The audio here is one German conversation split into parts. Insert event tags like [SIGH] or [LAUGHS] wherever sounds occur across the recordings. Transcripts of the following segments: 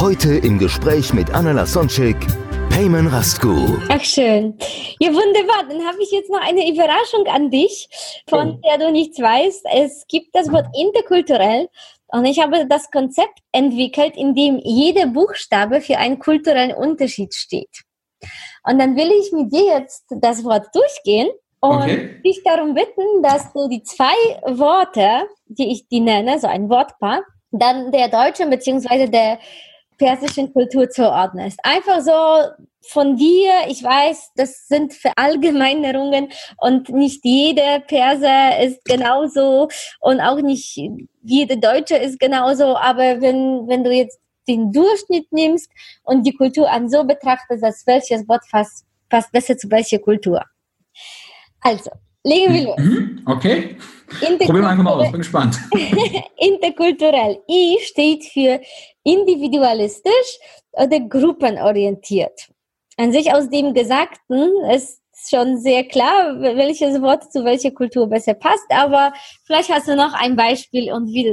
Heute im Gespräch mit Anna Lasonczek, Payman Rastgu. Ach schön. Ja, wunderbar. Dann habe ich jetzt noch eine Überraschung an dich, von der du nichts weißt. Es gibt das Wort interkulturell und ich habe das Konzept entwickelt, in dem jeder Buchstabe für einen kulturellen Unterschied steht. Und dann will ich mit dir jetzt das Wort durchgehen und Okay. dich darum bitten, dass du die zwei Worte, die ich die nenne, so ein Wortpaar, dann der deutschen beziehungsweise der persischen Kultur zuordnest. Einfach so von dir, ich weiß, das sind Verallgemeinerungen und nicht jeder Perser ist genauso und auch nicht jeder Deutsche ist genauso, aber wenn, wenn du jetzt den Durchschnitt nimmst und die Kultur an so betrachtest, als welches Wort passt, passt besser zu welcher Kultur. Also, legen wir los. Mhm. Okay. Probieren wir einfach mal aus. Bin gespannt. [LAUGHS] Interkulturell. I steht für individualistisch oder gruppenorientiert. An sich aus dem Gesagten ist schon sehr klar, welches Wort zu welcher Kultur besser passt, aber vielleicht hast du noch ein Beispiel und, wie,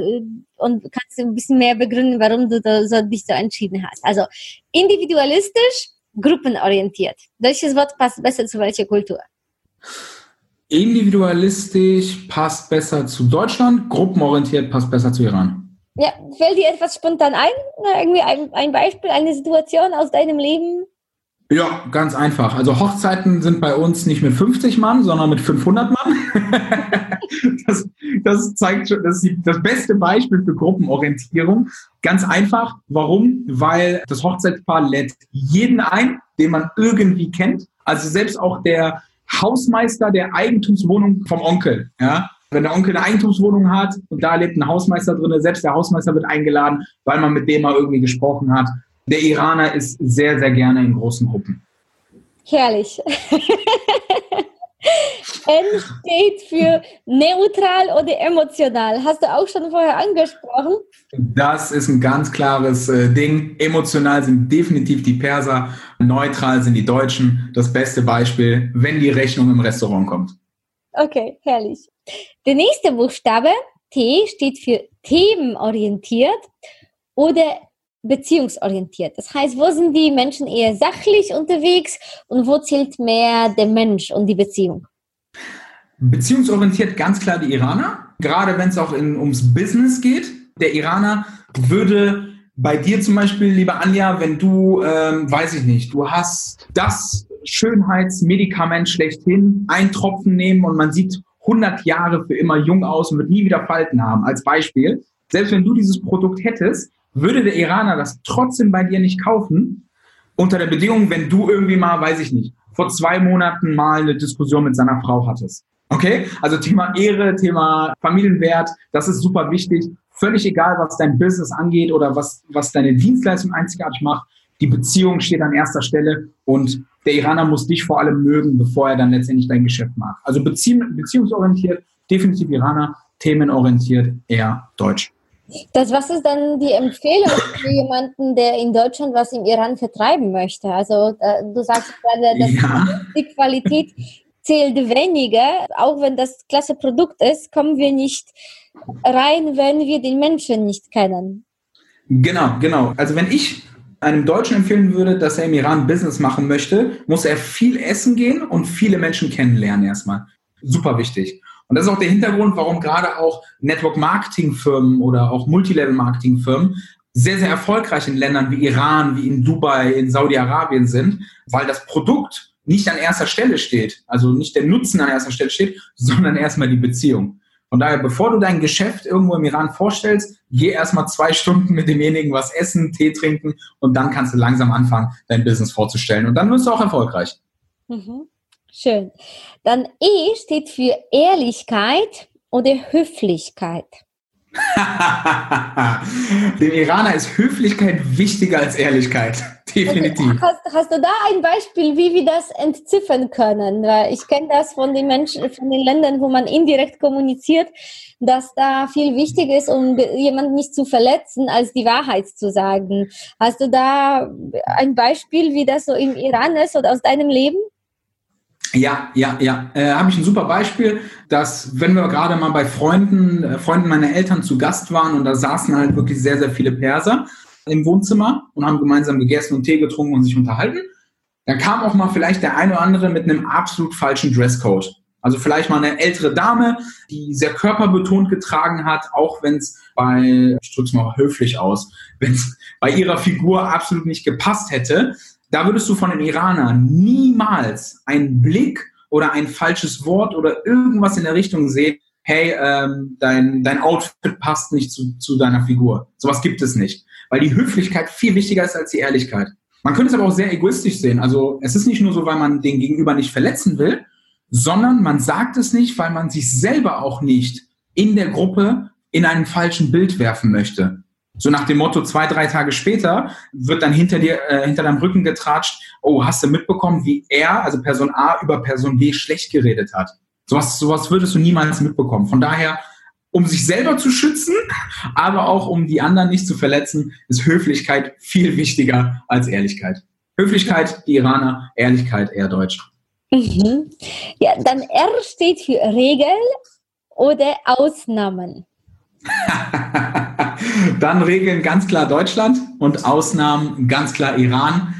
und kannst ein bisschen mehr begründen, warum du so, dich so entschieden hast. Also individualistisch, gruppenorientiert. Welches Wort passt besser zu welcher Kultur? Individualistisch passt besser zu Deutschland, gruppenorientiert passt besser zu Iran. Ja, fällt dir etwas spontan ein? Na, Irgendwie ein, ein Beispiel, eine Situation aus deinem Leben? Ja, ganz einfach. Also Hochzeiten sind bei uns nicht mit 50 Mann, sondern mit 500 Mann. [LAUGHS] das, das zeigt schon, das ist das beste Beispiel für Gruppenorientierung. Ganz einfach. Warum? Weil das Hochzeitspaar lädt jeden ein, den man irgendwie kennt. Also selbst auch der Hausmeister der Eigentumswohnung vom Onkel. Ja? Wenn der Onkel eine Eigentumswohnung hat und da lebt ein Hausmeister drin, selbst der Hausmeister wird eingeladen, weil man mit dem mal irgendwie gesprochen hat. Der Iraner ist sehr, sehr gerne in großen Gruppen. Herrlich. [LAUGHS] N steht für neutral oder emotional. Hast du auch schon vorher angesprochen? Das ist ein ganz klares äh, Ding. Emotional sind definitiv die Perser, neutral sind die Deutschen. Das beste Beispiel, wenn die Rechnung im Restaurant kommt. Okay, herrlich. Der nächste Buchstabe, T, steht für themenorientiert oder beziehungsorientiert. Das heißt, wo sind die Menschen eher sachlich unterwegs und wo zählt mehr der Mensch und die Beziehung? Beziehungsorientiert ganz klar die Iraner, gerade wenn es auch in, ums Business geht. Der Iraner würde bei dir zum Beispiel, liebe Anja, wenn du, ähm, weiß ich nicht, du hast das Schönheitsmedikament schlechthin, ein Tropfen nehmen und man sieht 100 Jahre für immer jung aus und wird nie wieder Falten haben, als Beispiel. Selbst wenn du dieses Produkt hättest, würde der Iraner das trotzdem bei dir nicht kaufen, unter der Bedingung, wenn du irgendwie mal, weiß ich nicht, vor zwei Monaten mal eine Diskussion mit seiner Frau hattest. Okay? Also Thema Ehre, Thema Familienwert, das ist super wichtig. Völlig egal, was dein Business angeht oder was, was deine Dienstleistung einzigartig macht. Die Beziehung steht an erster Stelle und der Iraner muss dich vor allem mögen, bevor er dann letztendlich dein Geschäft macht. Also beziehung, beziehungsorientiert, definitiv Iraner, themenorientiert, eher Deutsch. Das, was ist dann die Empfehlung für jemanden, der in Deutschland was im Iran vertreiben möchte? Also äh, du sagst gerade, dass Ja. die Qualität zählt weniger. Auch wenn das klasse Produkt ist, kommen wir nicht rein, wenn wir den Menschen nicht kennen. Genau, genau. Also wenn ich einem Deutschen empfehlen würde, dass er im Iran Business machen möchte, muss er viel essen gehen und viele Menschen kennenlernen erstmal. Super wichtig. Und das ist auch der Hintergrund, warum gerade auch Network-Marketing-Firmen oder auch Multilevel-Marketing-Firmen sehr, sehr erfolgreich in Ländern wie Iran, wie in Dubai, in Saudi-Arabien sind, weil das Produkt nicht an erster Stelle steht, also nicht der Nutzen an erster Stelle steht, sondern erstmal die Beziehung. Von daher, bevor du dein Geschäft irgendwo im Iran vorstellst, geh erstmal zwei Stunden mit demjenigen was essen, Tee trinken und dann kannst du langsam anfangen, dein Business vorzustellen. Und dann wirst du auch erfolgreich. Mhm. Schön. Dann E steht für Ehrlichkeit oder Höflichkeit. [LAUGHS] Dem Iraner ist Höflichkeit wichtiger als Ehrlichkeit. [LAUGHS] Definitiv. Hast, hast, du da ein Beispiel, wie wir das entziffern können? Weil ich kenne das von den Menschen, von den Ländern, wo man indirekt kommuniziert, dass da viel wichtiger ist, um jemanden nicht zu verletzen, als die Wahrheit zu sagen. Hast du da ein Beispiel, wie das so im Iran ist oder aus deinem Leben? Ja, ja, ja. Äh, Habe ich ein super Beispiel, dass wenn wir gerade mal bei Freunden, äh, Freunden meiner Eltern zu Gast waren und da saßen halt wirklich sehr, sehr viele Perser im Wohnzimmer und haben gemeinsam gegessen und Tee getrunken und sich unterhalten, dann kam auch mal vielleicht der eine oder andere mit einem absolut falschen Dresscode. Also vielleicht mal eine ältere Dame, die sehr körperbetont getragen hat, auch wenn es bei, ich drücke es mal höflich aus, [LAUGHS] wenn es bei ihrer Figur absolut nicht gepasst hätte. Da würdest du von den Iranern niemals einen Blick oder ein falsches Wort oder irgendwas in der Richtung sehen, hey, ähm, dein, dein Outfit passt nicht zu, zu deiner Figur. Sowas gibt es nicht. Weil die Höflichkeit viel wichtiger ist als die Ehrlichkeit. Man könnte es aber auch sehr egoistisch sehen. Also es ist nicht nur so, weil man den Gegenüber nicht verletzen will, sondern man sagt es nicht, weil man sich selber auch nicht in der Gruppe in einem falschen Bild werfen möchte. So nach dem Motto, zwei, drei Tage später wird dann hinter dir, äh, hinter deinem Rücken getratscht, oh, hast du mitbekommen, wie er, also Person A, über Person B schlecht geredet hat. Sowas, sowas würdest du niemals mitbekommen. Von daher, um sich selber zu schützen, [LAUGHS] aber auch um die anderen nicht zu verletzen, ist Höflichkeit viel wichtiger als Ehrlichkeit. Höflichkeit, die Iraner, Ehrlichkeit eher Deutsch. Mhm. Ja, dann R steht für Regel oder Ausnahmen. [LAUGHS] Dann Regeln ganz klar Deutschland und Ausnahmen ganz klar Iran.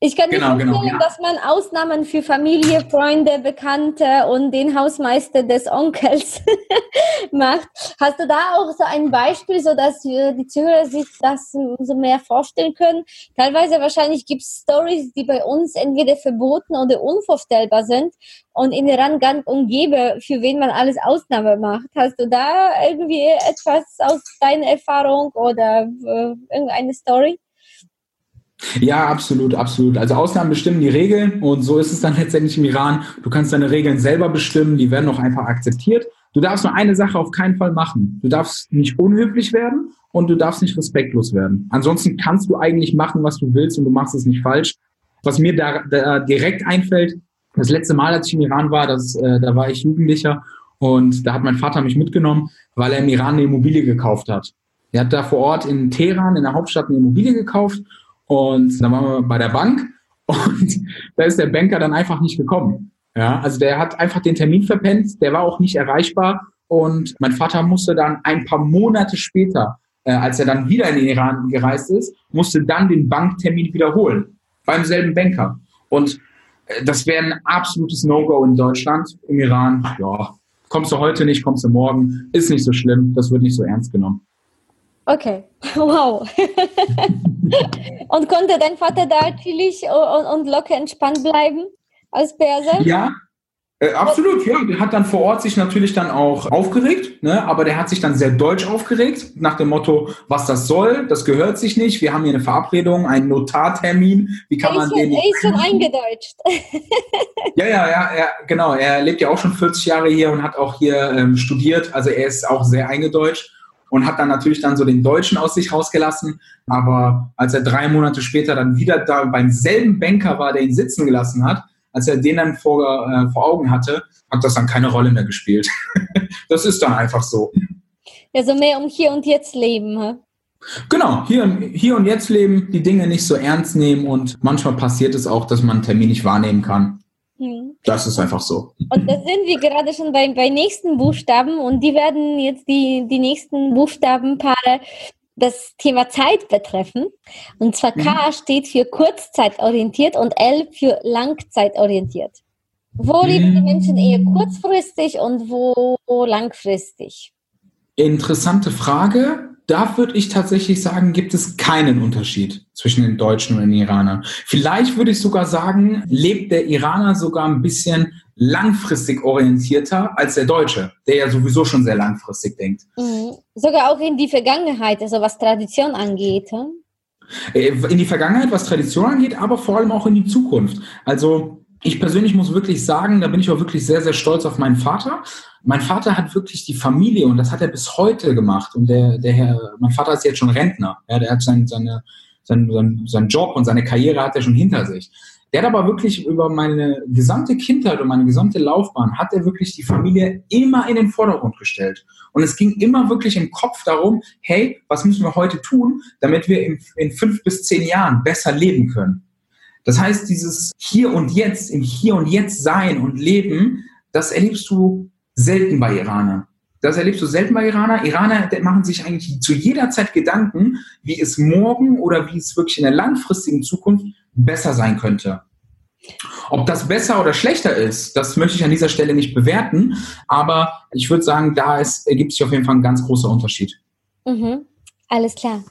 Ich kann genau, mir vorstellen, genau, ja. dass man Ausnahmen für Familie, Freunde, Bekannte und den Hausmeister des Onkels [LAUGHS] macht. Hast du da auch so ein Beispiel, so dass die Zuhörer sich das so mehr vorstellen können? Teilweise wahrscheinlich gibt es Stories, die bei uns entweder verboten oder unvorstellbar sind und in Iran gang und gäbe, für wen man alles Ausnahme macht. Hast du da irgendwie etwas aus deiner Erfahrung oder äh, irgendeine Story? Ja, absolut, absolut. Also Ausnahmen bestimmen die Regeln und so ist es dann letztendlich im Iran. Du kannst deine Regeln selber bestimmen, die werden auch einfach akzeptiert. Du darfst nur eine Sache auf keinen Fall machen. Du darfst nicht unhöflich werden und du darfst nicht respektlos werden. Ansonsten kannst du eigentlich machen, was du willst und du machst es nicht falsch. Was mir da, da direkt einfällt, das letzte Mal, als ich im Iran war, das, äh, da war ich Jugendlicher und da hat mein Vater mich mitgenommen, weil er im Iran eine Immobilie gekauft hat. Er hat da vor Ort in Teheran, in der Hauptstadt, eine Immobilie gekauft und dann waren wir bei der Bank [LAUGHS] und da ist der Banker dann einfach nicht gekommen. Ja, also der hat einfach den Termin verpennt, der war auch nicht erreichbar und mein Vater musste dann ein paar Monate später, äh, als er dann wieder in den Iran gereist ist, musste dann den Banktermin wiederholen beim selben Banker. Und äh, das wäre ein absolutes No-Go in Deutschland. Im Iran, ja, kommst du heute nicht, kommst du morgen, ist nicht so schlimm, das wird nicht so ernst genommen. Okay, [LAUGHS] wow. und konnte dein Vater da chillig und, und locker entspannt bleiben als Perser? Ja, äh, absolut, ja. Der hat dann vor Ort sich natürlich dann auch aufgeregt, ne? aber der hat sich dann sehr deutsch aufgeregt, nach dem Motto, was das soll, das gehört sich nicht, wir haben hier eine Verabredung, einen Notartermin, wie kann man den... Er ist schon eingedeutscht. [LAUGHS] ja, ja, ja, er, genau, er lebt ja auch schon 40 Jahre hier und hat auch hier ähm, studiert, also er ist auch sehr eingedeutscht und hat dann natürlich dann so den Deutschen aus sich rausgelassen. Aber als er drei Monate später dann wieder da beim selben Banker war, der ihn sitzen gelassen hat, als er den dann vor, äh, vor Augen hatte, hat das dann keine Rolle mehr gespielt. [LAUGHS] das ist dann einfach so. Ja, so mehr um hier und jetzt leben. He? Genau, hier, hier und jetzt leben, die Dinge nicht so ernst nehmen und manchmal passiert es auch, dass man einen Termin nicht wahrnehmen kann. Hm. Das ist einfach so. Und da sind wir gerade schon bei, bei nächsten Buchstaben und die werden jetzt die, die nächsten Buchstabenpaare das Thema Zeit betreffen. Und zwar K mhm. steht für kurzzeitorientiert und L für langzeitorientiert. Wo mhm. leben die Menschen eher kurzfristig und wo langfristig? Interessante Frage da würde ich tatsächlich sagen, gibt es keinen Unterschied zwischen den Deutschen und den Iranern. Vielleicht würde ich sogar sagen, lebt der Iraner sogar ein bisschen langfristig orientierter als der Deutsche, der ja sowieso schon sehr langfristig denkt. Mhm. Sogar auch in die Vergangenheit, also was Tradition angeht. Hm? In die Vergangenheit, was Tradition angeht, aber vor allem auch in die Zukunft. Also Ich persönlich muss wirklich sagen, da bin ich auch wirklich sehr, sehr stolz auf meinen Vater. Mein Vater hat wirklich die Familie und das hat er bis heute gemacht. Und der, der Herr, mein Vater ist jetzt schon Rentner. Ja, der hat sein, seine, sein, sein, seinen Job und seine Karriere hat er schon hinter sich. Der hat aber wirklich über meine gesamte Kindheit und meine gesamte Laufbahn hat er wirklich die Familie immer in den Vordergrund gestellt. Und es ging immer wirklich im Kopf darum, hey, was müssen wir heute tun, damit wir in, in fünf bis zehn Jahren besser leben können. Das heißt, dieses Hier und Jetzt, im Hier und Jetzt sein und leben, das erlebst du selten bei Iranern. Das erlebst du selten bei Iraner. Iraner machen sich eigentlich zu jeder Zeit Gedanken, wie es morgen oder wie es wirklich in der langfristigen Zukunft besser sein könnte. Ob das besser oder schlechter ist, das möchte ich an dieser Stelle nicht bewerten, aber ich würde sagen, da ergibt sich auf jeden Fall ein ganz großer Unterschied. Mhm. Alles klar.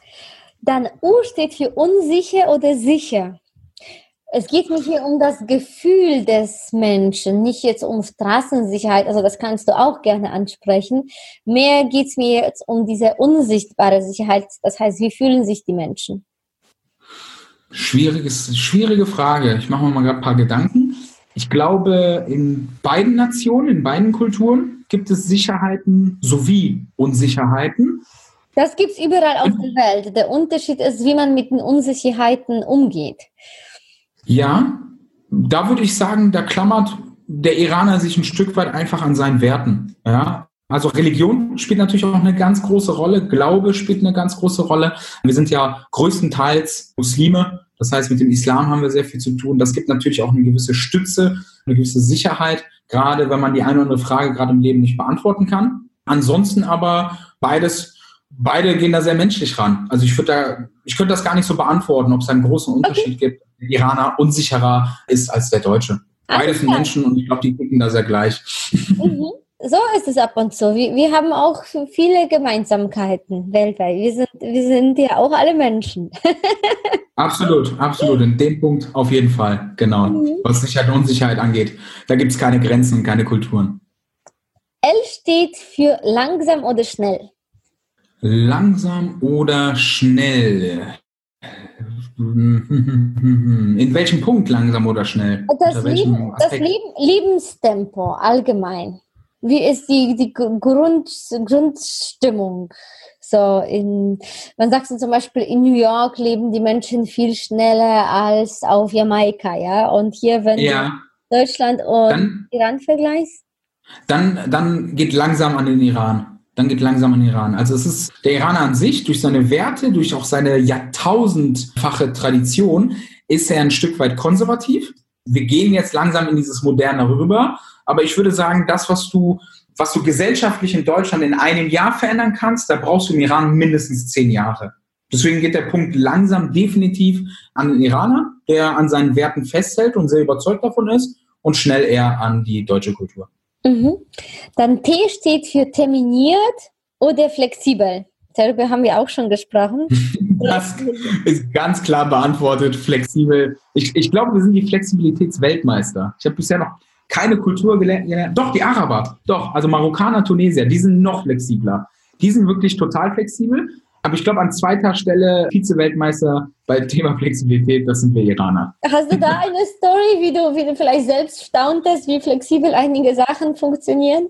Dann U steht für unsicher oder sicher. Es geht mir hier um das Gefühl des Menschen, nicht jetzt um Straßensicherheit, also das kannst du auch gerne ansprechen. Mehr geht es mir jetzt um diese unsichtbare Sicherheit, das heißt, wie fühlen sich die Menschen? Schwieriges, schwierige Frage. Ich mache mir mal ein paar Gedanken. Ich glaube, in beiden Nationen, in beiden Kulturen gibt es Sicherheiten sowie Unsicherheiten. Das gibt es überall auf der Welt. Der Unterschied ist, wie man mit den Unsicherheiten umgeht. Ja, da würde ich sagen, da klammert der Iraner sich ein Stück weit einfach an seinen Werten. Ja, also Religion spielt natürlich auch eine ganz große Rolle, Glaube spielt eine ganz große Rolle. Wir sind ja größtenteils Muslime, das heißt, mit dem Islam haben wir sehr viel zu tun. Das gibt natürlich auch eine gewisse Stütze, eine gewisse Sicherheit, gerade wenn man die eine oder andere Frage gerade im Leben nicht beantworten kann. Ansonsten aber beides beide gehen da sehr menschlich ran. Also ich würde da, ich könnte das gar nicht so beantworten, ob es einen großen Unterschied gibt. Der Iraner unsicherer ist als der Deutsche. Beides sind Menschen und ich glaube, die ticken da sehr gleich. Mhm. So ist es ab und zu. Wir, wir haben auch viele Gemeinsamkeiten weltweit. Wir sind, wir sind ja auch alle Menschen. [LAUGHS] absolut, absolut. In dem Punkt auf jeden Fall. Genau. Mhm. Was Sicherheit und Unsicherheit angeht. Da gibt es keine Grenzen und keine Kulturen. L steht für langsam oder schnell. Langsam oder schnell? [LAUGHS] In welchem Punkt langsam oder schnell? Das, Leben, das Leben, Lebenstempo allgemein. Wie ist die, die Grund, Grundstimmung? So in, man sagt so zum Beispiel, in New York leben die Menschen viel schneller als auf Jamaika, ja? Und hier, wenn ja. du Deutschland und dann, Iran vergleichst? Dann, dann geht langsam an den Iran. Dann geht langsam an den Iran. Also es ist der Iraner an sich, durch seine Werte, durch auch seine jahrtausendfache Tradition, ist er ein Stück weit konservativ. Wir gehen jetzt langsam in dieses Moderne rüber aber ich würde sagen, das, was du, was du gesellschaftlich in Deutschland in einem Jahr verändern kannst, da brauchst du im Iran mindestens zehn Jahre. Deswegen geht der Punkt langsam definitiv an den Iraner, der an seinen Werten festhält und sehr überzeugt davon ist, und schnell eher an die deutsche Kultur. Mhm. Dann T steht für terminiert oder flexibel. Darüber haben wir auch schon gesprochen. [LAUGHS] Das ist ganz klar beantwortet, flexibel. Ich, ich glaube, wir sind die Flexibilitätsweltmeister. Ich habe bisher noch keine Kultur gelernt. Doch, die Araber, doch, also Marokkaner, Tunesier, die sind noch flexibler. Die sind wirklich total flexibel. Aber ich glaube, an zweiter Stelle Vize-Weltmeister beim Thema Flexibilität, das sind wir Iraner. Hast du da eine Story, wie du, wie du vielleicht selbst stauntest, wie flexibel einige Sachen funktionieren?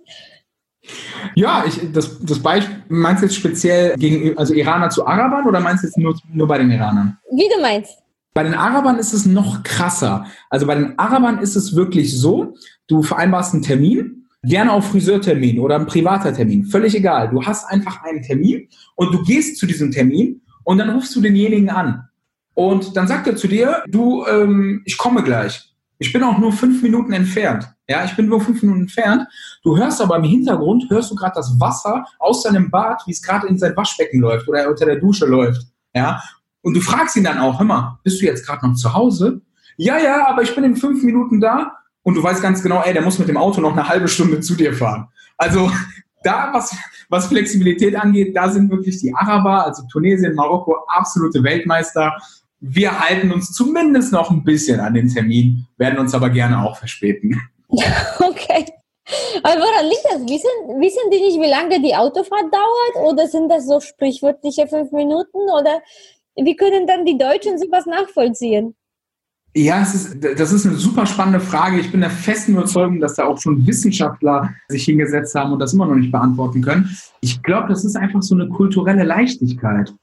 Ja, ich, das, das Beispiel, meinst du jetzt speziell gegen, also Iraner zu Arabern oder meinst du jetzt nur, nur bei den Iranern? Wie du meinst. Bei den Arabern ist es noch krasser. Also bei den Arabern ist es wirklich so, du vereinbarst einen Termin, gerne auf Friseurtermin oder ein privater Termin, völlig egal. Du hast einfach einen Termin und du gehst zu diesem Termin und dann rufst du denjenigen an. Und dann sagt er zu dir, du, ähm, ich komme gleich. Ich bin auch nur fünf Minuten entfernt. Ja, ich bin nur fünf Minuten entfernt. Du hörst aber im Hintergrund, hörst du gerade das Wasser aus seinem Bad, wie es gerade in sein Waschbecken läuft oder unter der Dusche läuft. Ja, und du fragst ihn dann auch, hör mal, bist du jetzt gerade noch zu Hause? Ja, ja, aber ich bin in fünf Minuten da. Und du weißt ganz genau, ey, der muss mit dem Auto noch eine halbe Stunde zu dir fahren. Also [LAUGHS] da, was, was Flexibilität angeht, da sind wirklich die Araber, also Tunesien, Marokko, absolute Weltmeister. Wir halten uns zumindest noch ein bisschen an den Termin, werden uns aber gerne auch verspäten. [LAUGHS] Okay. Aber woran liegt das? Wissen, wissen die nicht, wie lange die Autofahrt dauert? Oder sind das so sprichwörtliche fünf Minuten? Oder wie können dann die Deutschen sowas nachvollziehen? Ja, ist, das ist eine super spannende Frage. Ich bin der festen Überzeugung, dass da auch schon Wissenschaftler sich hingesetzt haben und das immer noch nicht beantworten können. Ich glaube, das ist einfach so eine kulturelle Leichtigkeit.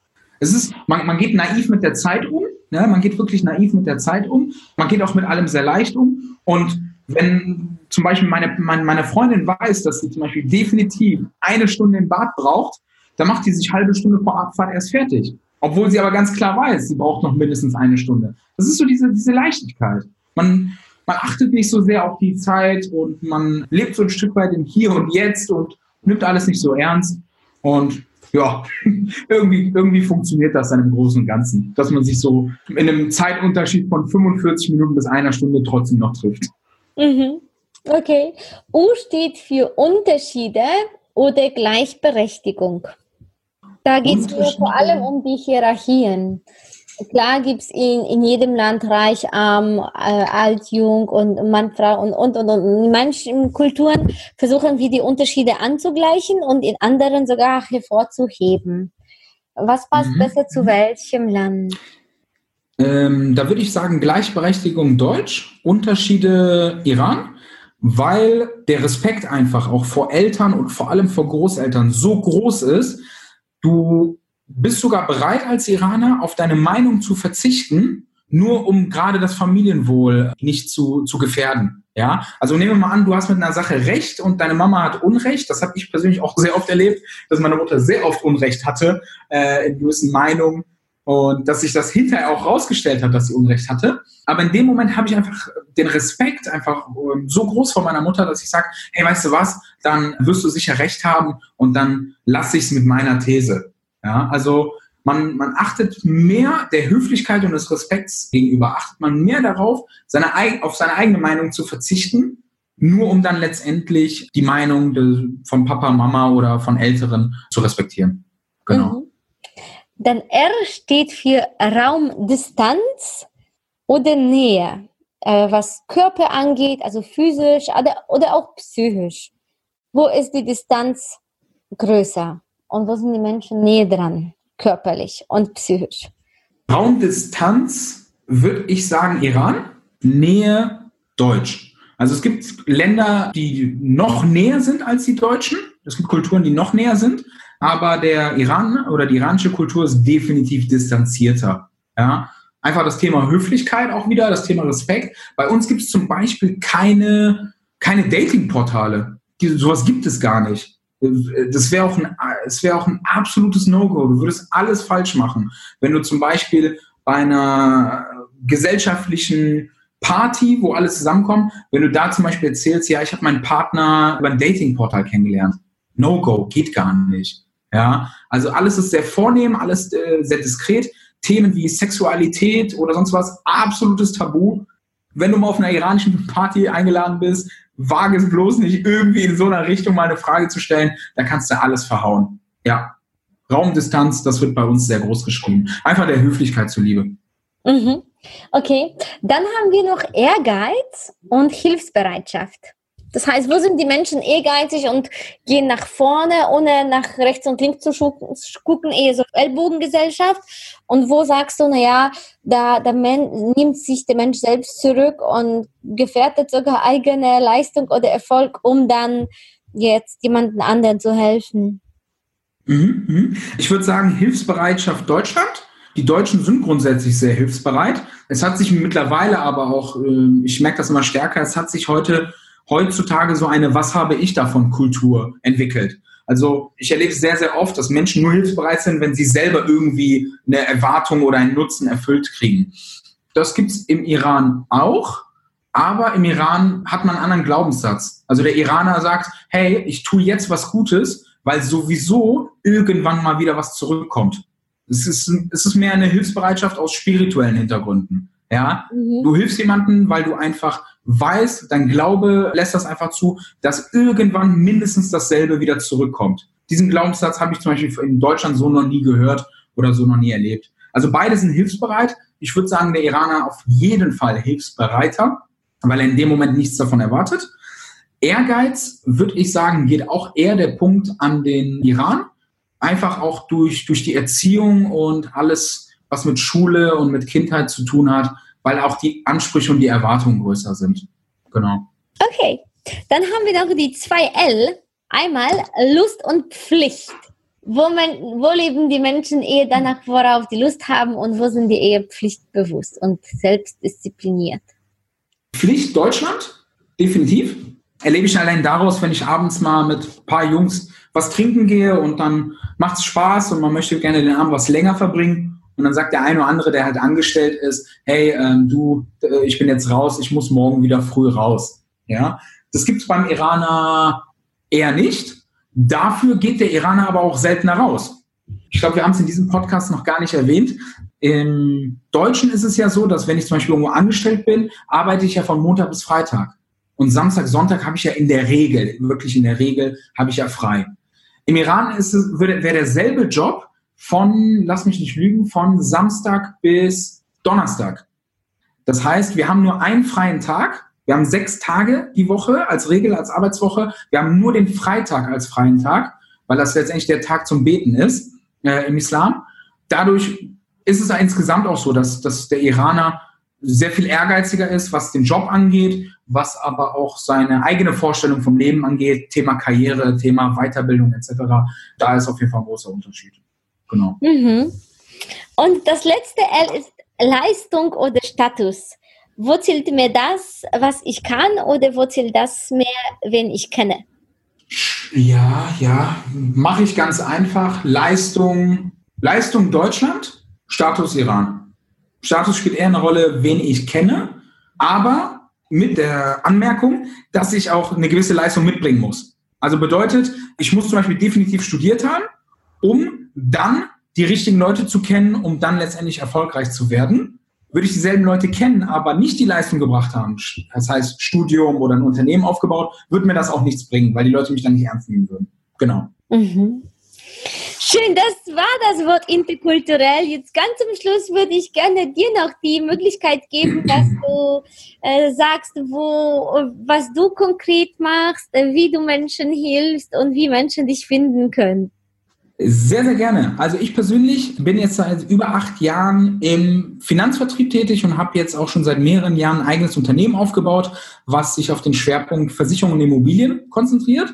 Es ist, man, man geht naiv mit der Zeit um, ne? man geht wirklich naiv mit der Zeit um, man geht auch mit allem sehr leicht um. Und wenn zum Beispiel meine, meine, meine Freundin weiß, dass sie zum Beispiel definitiv eine Stunde im Bad braucht, dann macht die sich halbe Stunde vor Abfahrt erst fertig. Obwohl sie aber ganz klar weiß, sie braucht noch mindestens eine Stunde. Das ist so diese, diese Leichtigkeit. Man, man achtet nicht so sehr auf die Zeit und man lebt so ein Stück weit im Hier und Jetzt und nimmt alles nicht so ernst. Und ja, [LAUGHS] irgendwie, irgendwie funktioniert das dann im Großen und Ganzen, dass man sich so in einem Zeitunterschied von 45 Minuten bis einer Stunde trotzdem noch trifft. Mhm. Okay. U steht für Unterschiede oder Gleichberechtigung. Da geht es vor allem um die Hierarchien. Klar gibt es in, in jedem Land reich, arm, äh, alt, jung und Mann, Frau und, und, und, und. In manchen Kulturen versuchen wir die Unterschiede anzugleichen und in anderen sogar hervorzuheben. Was passt mhm. besser zu welchem Land? Ähm, da würde ich sagen Gleichberechtigung Deutsch, Unterschiede Iran, weil der Respekt einfach auch vor Eltern und vor allem vor Großeltern so groß ist, Du bist sogar bereit als Iraner auf deine Meinung zu verzichten, nur um gerade das Familienwohl nicht zu, zu gefährden. Ja, also nehmen wir mal an, du hast mit einer Sache Recht und deine Mama hat Unrecht. Das habe ich persönlich auch sehr oft erlebt, dass meine Mutter sehr oft Unrecht hatte äh, in gewissen Meinungen und dass sich das hinterher auch rausgestellt hat, dass sie Unrecht hatte. Aber in dem Moment habe ich einfach den Respekt einfach ähm, so groß vor meiner Mutter, dass ich sage, hey, weißt du was, dann wirst du sicher Recht haben und dann lasse ich es mit meiner These. Ja, also man, man achtet mehr der Höflichkeit und des Respekts gegenüber, achtet man mehr darauf, seine, auf seine eigene Meinung zu verzichten, nur um dann letztendlich die Meinung von Papa, Mama oder von Älteren zu respektieren. Genau. Mhm. Dann R steht für Raumdistanz oder Nähe, äh, was Körper angeht, also physisch oder, oder auch psychisch. Wo ist die Distanz größer und wo sind die Menschen näher dran, körperlich und psychisch? Raumdistanz würde ich sagen Iran, Nähe Deutsch. Also es gibt Länder, die noch näher sind als die Deutschen. Es gibt Kulturen, die noch näher sind. Aber der Iran oder die iranische Kultur ist definitiv distanzierter. Ja, Einfach das Thema Höflichkeit auch wieder, das Thema Respekt. Bei uns gibt es zum Beispiel keine, keine Dating-Portale. Sowas gibt es gar nicht. Das wäre auch, ein, wär auch ein absolutes No-Go. Du würdest alles falsch machen. Wenn du zum Beispiel bei einer gesellschaftlichen Party, wo alles zusammenkommt, wenn du da zum Beispiel erzählst, ja, ich habe meinen Partner über ein Dating-Portal kennengelernt. No-Go, geht gar nicht. Ja, also alles ist sehr vornehm, alles äh, sehr diskret. Themen wie Sexualität oder sonst was, absolutes Tabu. Wenn du mal auf einer iranischen Party eingeladen bist, wage es bloß nicht irgendwie in so einer Richtung mal eine Frage zu stellen, da kannst du alles verhauen. Ja, Raumdistanz, das wird bei uns sehr groß geschrieben. Einfach der Höflichkeit zuliebe. Mhm. Okay, dann haben wir noch Ehrgeiz und Hilfsbereitschaft. Das heißt, wo sind die Menschen ehrgeizig und gehen nach vorne, ohne nach rechts und links zu gucken, eher so Ellbogengesellschaft? Und wo sagst du, naja, da, da nimmt sich der Mensch selbst zurück und gefährdet sogar eigene Leistung oder Erfolg, um dann jetzt jemanden anderen zu helfen? Mhm, mhm. Ich würde sagen, Hilfsbereitschaft Deutschland. Die Deutschen sind grundsätzlich sehr hilfsbereit. Es hat sich mittlerweile aber auch, ähm, ich merke das immer stärker, es hat sich heute heutzutage so eine Was habe ich davon Kultur entwickelt. Also ich erlebe sehr, sehr oft, dass Menschen nur hilfsbereit sind, wenn sie selber irgendwie eine Erwartung oder einen Nutzen erfüllt kriegen. Das gibt es im Iran auch, aber im Iran hat man einen anderen Glaubenssatz. Also der Iraner sagt, hey, ich tue jetzt was Gutes, weil sowieso irgendwann mal wieder was zurückkommt. Es ist, es ist mehr eine Hilfsbereitschaft aus spirituellen Hintergründen. Ja, mhm. du hilfst jemandem, weil du einfach weißt, dein Glaube lässt das einfach zu, dass irgendwann mindestens dasselbe wieder zurückkommt. Diesen Glaubenssatz habe ich zum Beispiel in Deutschland so noch nie gehört oder so noch nie erlebt. Also beide sind hilfsbereit. Ich würde sagen, der Iraner auf jeden Fall hilfsbereiter, weil er in dem Moment nichts davon erwartet. Ehrgeiz, würde ich sagen, geht auch eher der Punkt an den Iran. Einfach auch durch, durch die Erziehung und alles, was mit Schule und mit Kindheit zu tun hat, weil auch die Ansprüche und die Erwartungen größer sind. Genau. Okay, dann haben wir noch die zwei L. Einmal Lust und Pflicht. Wo, man, wo leben die Menschen eher danach, worauf die Lust haben und wo sind die eher pflichtbewusst und selbstdiszipliniert? Pflicht Deutschland, definitiv. Erlebe ich allein daraus, wenn ich abends mal mit ein paar Jungs was trinken gehe und dann macht es Spaß und man möchte gerne den Abend was länger verbringen. Und dann sagt der eine oder andere, der halt angestellt ist, hey, ähm, du, äh, ich bin jetzt raus, ich muss morgen wieder früh raus. Ja, das gibt es beim Iraner eher nicht. Dafür geht der Iraner aber auch seltener raus. Ich glaube, wir haben es in diesem Podcast noch gar nicht erwähnt. Im Deutschen ist es ja so, dass wenn ich zum Beispiel irgendwo angestellt bin, arbeite ich ja von Montag bis Freitag. Und Samstag, Sonntag habe ich ja in der Regel, wirklich in der Regel, habe ich ja frei. Im Iran ist es, wäre derselbe Job von, lass mich nicht lügen, von Samstag bis Donnerstag. Das heißt, wir haben nur einen freien Tag wir haben sechs Tage die Woche als Regel, als Arbeitswoche. Wir haben nur den Freitag als freien Tag, weil das letztendlich der Tag zum Beten ist äh, im Islam. Dadurch ist es insgesamt auch so, dass, dass der Iraner sehr viel ehrgeiziger ist, was den Job angeht, was aber auch seine eigene Vorstellung vom Leben angeht, Thema Karriere, Thema Weiterbildung etc. Da ist auf jeden Fall ein großer Unterschied. Genau. Mhm. Und das letzte L ist Leistung oder Status. Wo zählt mir das, was ich kann, oder wo zählt das mehr, wenn ich kenne? Ja, ja, mache ich ganz einfach. Leistung, Leistung Deutschland, Status Iran. Status spielt eher eine Rolle, wen ich kenne, aber mit der Anmerkung, dass ich auch eine gewisse Leistung mitbringen muss. Also bedeutet, ich muss zum Beispiel definitiv studiert haben, um dann die richtigen Leute zu kennen, um dann letztendlich erfolgreich zu werden würde ich dieselben Leute kennen, aber nicht die Leistung gebracht haben, das heißt Studium oder ein Unternehmen aufgebaut, würde mir das auch nichts bringen, weil die Leute mich dann nicht ernst nehmen würden. Genau. Mhm. Schön, das war das Wort interkulturell. Jetzt ganz zum Schluss würde ich gerne dir noch die Möglichkeit geben, [CLEARS THROAT] dass du äh, sagst, wo, was du konkret machst, wie du Menschen hilfst und wie Menschen dich finden können. Sehr, sehr gerne. Also ich persönlich bin jetzt seit über acht Jahren im Finanzvertrieb tätig und habe jetzt auch schon seit mehreren Jahren ein eigenes Unternehmen aufgebaut, was sich auf den Schwerpunkt Versicherungen und Immobilien konzentriert.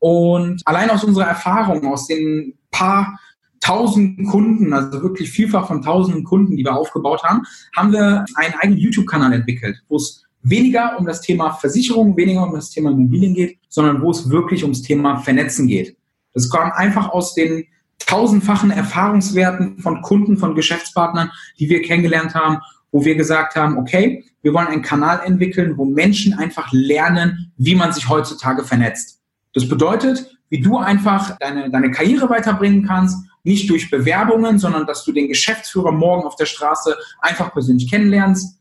Und allein aus unserer Erfahrung, aus den paar tausend Kunden, also wirklich vielfach von tausenden Kunden, die wir aufgebaut haben, haben wir einen eigenen YouTube-Kanal entwickelt, wo es weniger um das Thema Versicherung, weniger um das Thema Immobilien geht, sondern wo es wirklich ums Thema Vernetzen geht. Das kam einfach aus den tausendfachen Erfahrungswerten von Kunden, von Geschäftspartnern, die wir kennengelernt haben, wo wir gesagt haben, okay, wir wollen einen Kanal entwickeln, wo Menschen einfach lernen, wie man sich heutzutage vernetzt. Das bedeutet, wie du einfach deine, deine Karriere weiterbringen kannst, nicht durch Bewerbungen, sondern dass du den Geschäftsführer morgen auf der Straße einfach persönlich kennenlernst,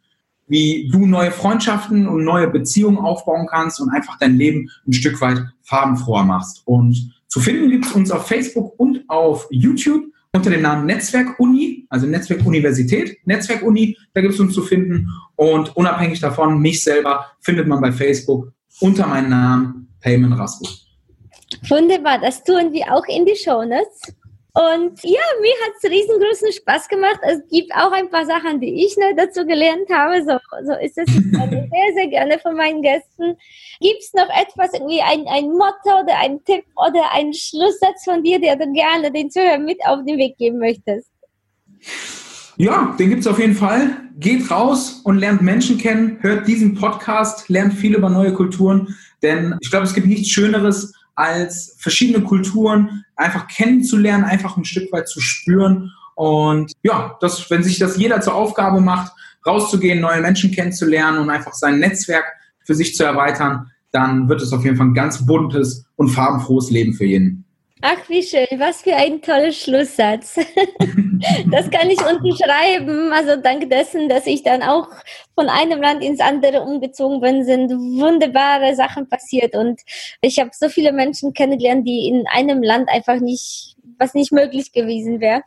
wie du neue Freundschaften und neue Beziehungen aufbauen kannst und einfach dein Leben ein Stück weit farbenfroher machst. Und zu finden gibt es uns auf Facebook und auf YouTube unter dem Namen Netzwerk Uni, also Netzwerk Universität, Netzwerk Uni, da gibt es uns zu finden. Und unabhängig davon, mich selber findet man bei Facebook unter meinem Namen Payman Rasmus. Wunderbar, das tun wir auch in die Show Notes. Und ja, mir hat es riesengroßen Spaß gemacht. Es gibt auch ein paar Sachen, die ich ne, dazu gelernt habe. So, so ist es [LAUGHS] sehr, sehr gerne von meinen Gästen. Gibt es noch etwas, irgendwie ein, ein Motto oder ein Tipp oder ein Schlusssatz von dir, der du gerne den Zuhörern mit auf den Weg geben möchtest? Ja, den gibt es auf jeden Fall. Geht raus und lernt Menschen kennen, hört diesen Podcast, lernt viel über neue Kulturen, denn ich glaube, es gibt nichts Schöneres, als verschiedene Kulturen einfach kennenzulernen, einfach ein Stück weit zu spüren. Und ja, das, wenn sich das jeder zur Aufgabe macht, rauszugehen, neue Menschen kennenzulernen und einfach sein Netzwerk für sich zu erweitern, dann wird es auf jeden Fall ein ganz buntes und farbenfrohes Leben für jeden. Ach, wie schön. Was für ein toller Schlusssatz. [LAUGHS] das kann ich unterschreiben. Also dank dessen, dass ich dann auch von einem Land ins andere umgezogen bin, sind wunderbare Sachen passiert. Und ich habe so viele Menschen kennengelernt, die in einem Land einfach nicht, was nicht möglich gewesen wäre.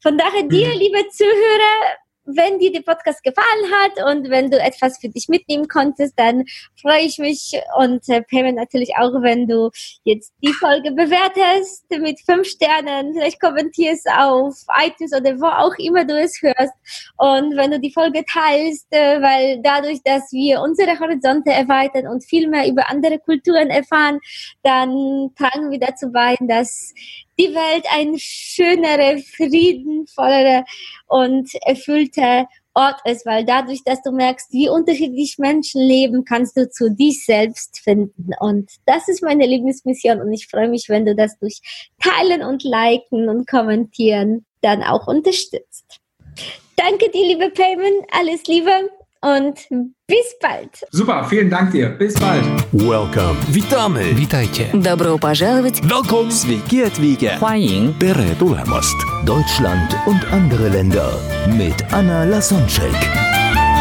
Von daher dir, mhm. liebe Zuhörer, wenn dir der Podcast gefallen hat und wenn du etwas für dich mitnehmen konntest, dann freue ich mich und äh, Payment natürlich auch, wenn du jetzt die Folge bewertest mit fünf Sternen, vielleicht kommentierst auf iTunes oder wo auch immer du es hörst und wenn du die Folge teilst, äh, weil dadurch, dass wir unsere Horizonte erweitern und viel mehr über andere Kulturen erfahren, dann tragen wir dazu bei, dass die Welt ein schönere, friedenvollere und erfüllte Ort ist, weil dadurch, dass du merkst, wie unterschiedlich Menschen leben, kannst du zu dich selbst finden. Und das ist meine Lieblingsmission und ich freue mich, wenn du das durch Teilen und Liken und Kommentieren dann auch unterstützt. Danke dir, liebe Payman. Alles Liebe und bis bald. Super, vielen Dank dir. Bis bald. Welcome. Witamy. Witajcie. Добро пожаловать. Welcome. Sveiki atvykę. 欢迎 Tere tulemast. Deutschland und andere Länder mit Anna Lasonczek.